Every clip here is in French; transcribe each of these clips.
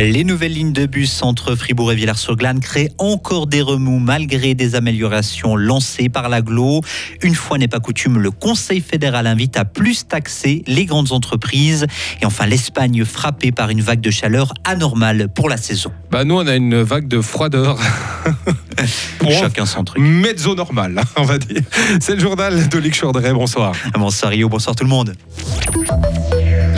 Les nouvelles lignes de bus entre Fribourg et Villars-sur-Glane créent encore des remous malgré des améliorations lancées par l'aglo. Une fois n'est pas coutume, le Conseil fédéral invite à plus taxer les grandes entreprises. Et enfin, l'Espagne frappée par une vague de chaleur anormale pour la saison. Bah nous, on a une vague de froideur. Chacun son truc. Mezzo normal, on va dire. C'est le journal de Luc Chaudray. Bonsoir. Bonsoir Rio, bonsoir tout le monde.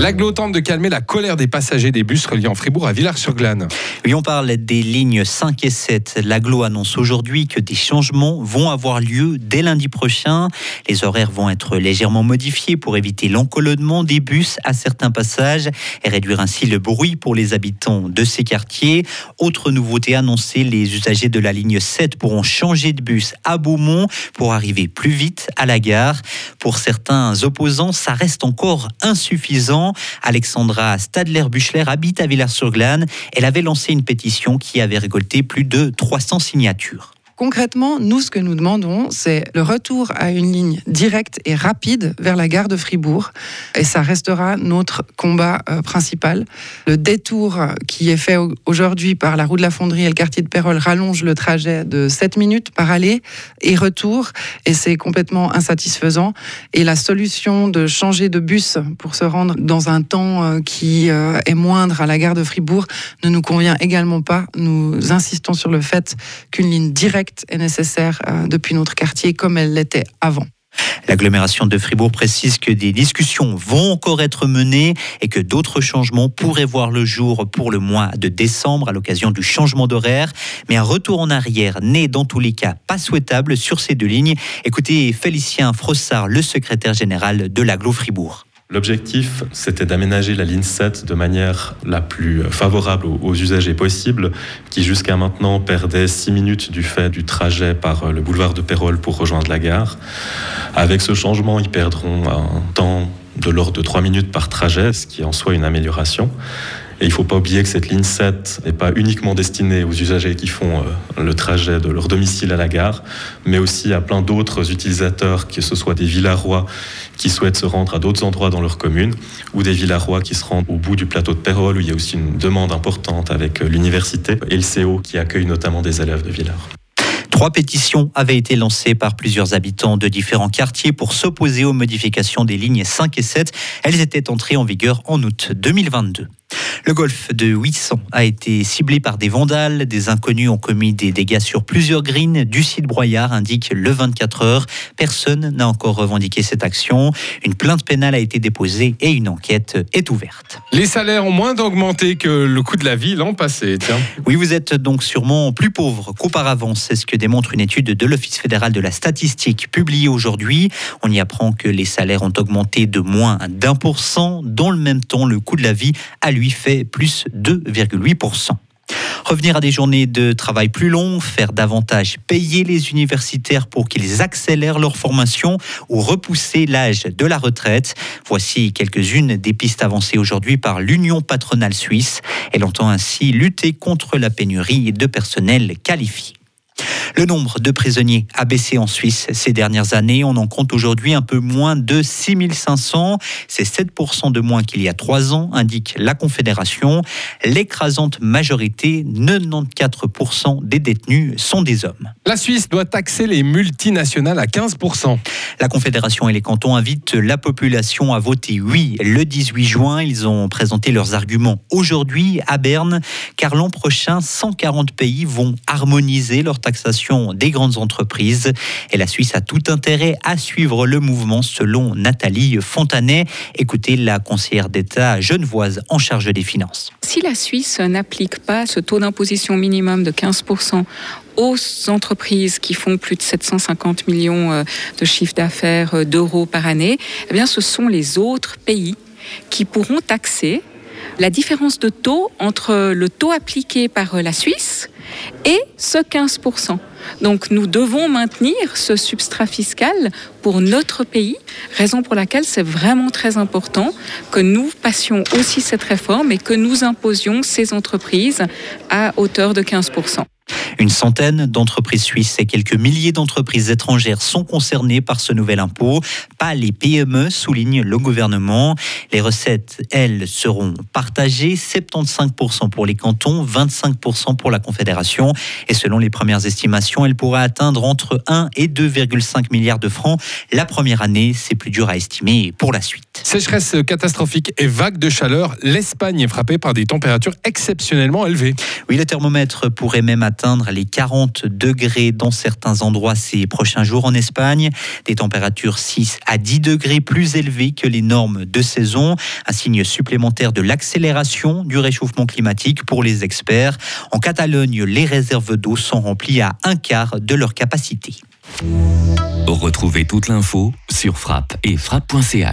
L'aglo tente de calmer la colère des passagers des bus reliant Fribourg à Villars-sur-Glane. Oui, on parle des lignes 5 et 7. L'aglo annonce aujourd'hui que des changements vont avoir lieu dès lundi prochain. Les horaires vont être légèrement modifiés pour éviter l'encolonnement des bus à certains passages et réduire ainsi le bruit pour les habitants de ces quartiers. Autre nouveauté annoncée, les usagers de la ligne 7 pourront changer de bus à Beaumont pour arriver plus vite à la gare. Pour certains opposants, ça reste encore insuffisant. Alexandra Stadler-Buchler habite à Villars-sur-Glane. Elle avait lancé une pétition qui avait récolté plus de 300 signatures. Concrètement, nous, ce que nous demandons, c'est le retour à une ligne directe et rapide vers la gare de Fribourg. Et ça restera notre combat euh, principal. Le détour qui est fait aujourd'hui par la roue de la Fonderie et le quartier de Pérol rallonge le trajet de 7 minutes par aller et retour. Et c'est complètement insatisfaisant. Et la solution de changer de bus pour se rendre dans un temps euh, qui euh, est moindre à la gare de Fribourg ne nous convient également pas. Nous insistons sur le fait qu'une ligne directe est nécessaire euh, depuis notre quartier comme elle l'était avant. L'agglomération de Fribourg précise que des discussions vont encore être menées et que d'autres changements pourraient voir le jour pour le mois de décembre à l'occasion du changement d'horaire. Mais un retour en arrière n'est dans tous les cas pas souhaitable sur ces deux lignes. Écoutez Félicien Frossard, le secrétaire général de l'Aglo Fribourg. L'objectif, c'était d'aménager la ligne 7 de manière la plus favorable aux usagers possible, qui jusqu'à maintenant perdaient 6 minutes du fait du trajet par le boulevard de Pérol pour rejoindre la gare. Avec ce changement, ils perdront un temps de l'ordre de 3 minutes par trajet, ce qui est en soi une amélioration. Et il ne faut pas oublier que cette ligne 7 n'est pas uniquement destinée aux usagers qui font euh, le trajet de leur domicile à la gare, mais aussi à plein d'autres utilisateurs, que ce soit des Villarois qui souhaitent se rendre à d'autres endroits dans leur commune, ou des Villarois qui se rendent au bout du plateau de Pérol, où il y a aussi une demande importante avec euh, l'université et le CO qui accueille notamment des élèves de Villars. Trois pétitions avaient été lancées par plusieurs habitants de différents quartiers pour s'opposer aux modifications des lignes 5 et 7. Elles étaient entrées en vigueur en août 2022. Le golfe de 800 a été ciblé par des vandales. Des inconnus ont commis des dégâts sur plusieurs greens du site Broyard, indique le 24 heures. Personne n'a encore revendiqué cette action. Une plainte pénale a été déposée et une enquête est ouverte. Les salaires ont moins d'augmenter que le coût de la vie l'an passé. Tiens. Oui, vous êtes donc sûrement plus pauvre qu'auparavant. C'est ce que démontre une étude de l'Office fédéral de la statistique publiée aujourd'hui. On y apprend que les salaires ont augmenté de moins d'un pour cent. Dans le même temps, le coût de la vie a lui fait plus 2,8%. Revenir à des journées de travail plus longues, faire davantage payer les universitaires pour qu'ils accélèrent leur formation ou repousser l'âge de la retraite. Voici quelques-unes des pistes avancées aujourd'hui par l'Union patronale suisse. Elle entend ainsi lutter contre la pénurie de personnel qualifié. Le nombre de prisonniers a baissé en Suisse ces dernières années. On en compte aujourd'hui un peu moins de 6500. C'est 7% de moins qu'il y a trois ans, indique la Confédération. L'écrasante majorité, 94% des détenus sont des hommes. La Suisse doit taxer les multinationales à 15%. La Confédération et les cantons invitent la population à voter oui le 18 juin. Ils ont présenté leurs arguments aujourd'hui à Berne, car l'an prochain, 140 pays vont harmoniser leur taxation des grandes entreprises. Et la Suisse a tout intérêt à suivre le mouvement selon Nathalie Fontanet. Écoutez la conseillère d'État genevoise en charge des finances. Si la Suisse n'applique pas ce taux d'imposition minimum de 15% aux entreprises qui font plus de 750 millions euh, de chiffre d'affaires euh, d'euros par année, eh bien, ce sont les autres pays qui pourront taxer la différence de taux entre le taux appliqué par euh, la Suisse et ce 15%. Donc nous devons maintenir ce substrat fiscal pour notre pays, raison pour laquelle c'est vraiment très important que nous passions aussi cette réforme et que nous imposions ces entreprises à hauteur de 15%. Une centaine d'entreprises suisses et quelques milliers d'entreprises étrangères sont concernées par ce nouvel impôt. Pas les PME, souligne le gouvernement. Les recettes, elles, seront partagées 75% pour les cantons, 25% pour la Confédération. Et selon les premières estimations, elle pourrait atteindre entre 1 et 2,5 milliards de francs. La première année, c'est plus dur à estimer pour la suite. Sécheresse catastrophique et vague de chaleur, l'Espagne est frappée par des températures exceptionnellement élevées. Oui, le thermomètre pourrait même les 40 degrés dans certains endroits ces prochains jours en Espagne. Des températures 6 à 10 degrés plus élevées que les normes de saison. Un signe supplémentaire de l'accélération du réchauffement climatique pour les experts. En Catalogne, les réserves d'eau sont remplies à un quart de leur capacité. Retrouvez toute l'info sur frappe et frappe.ch.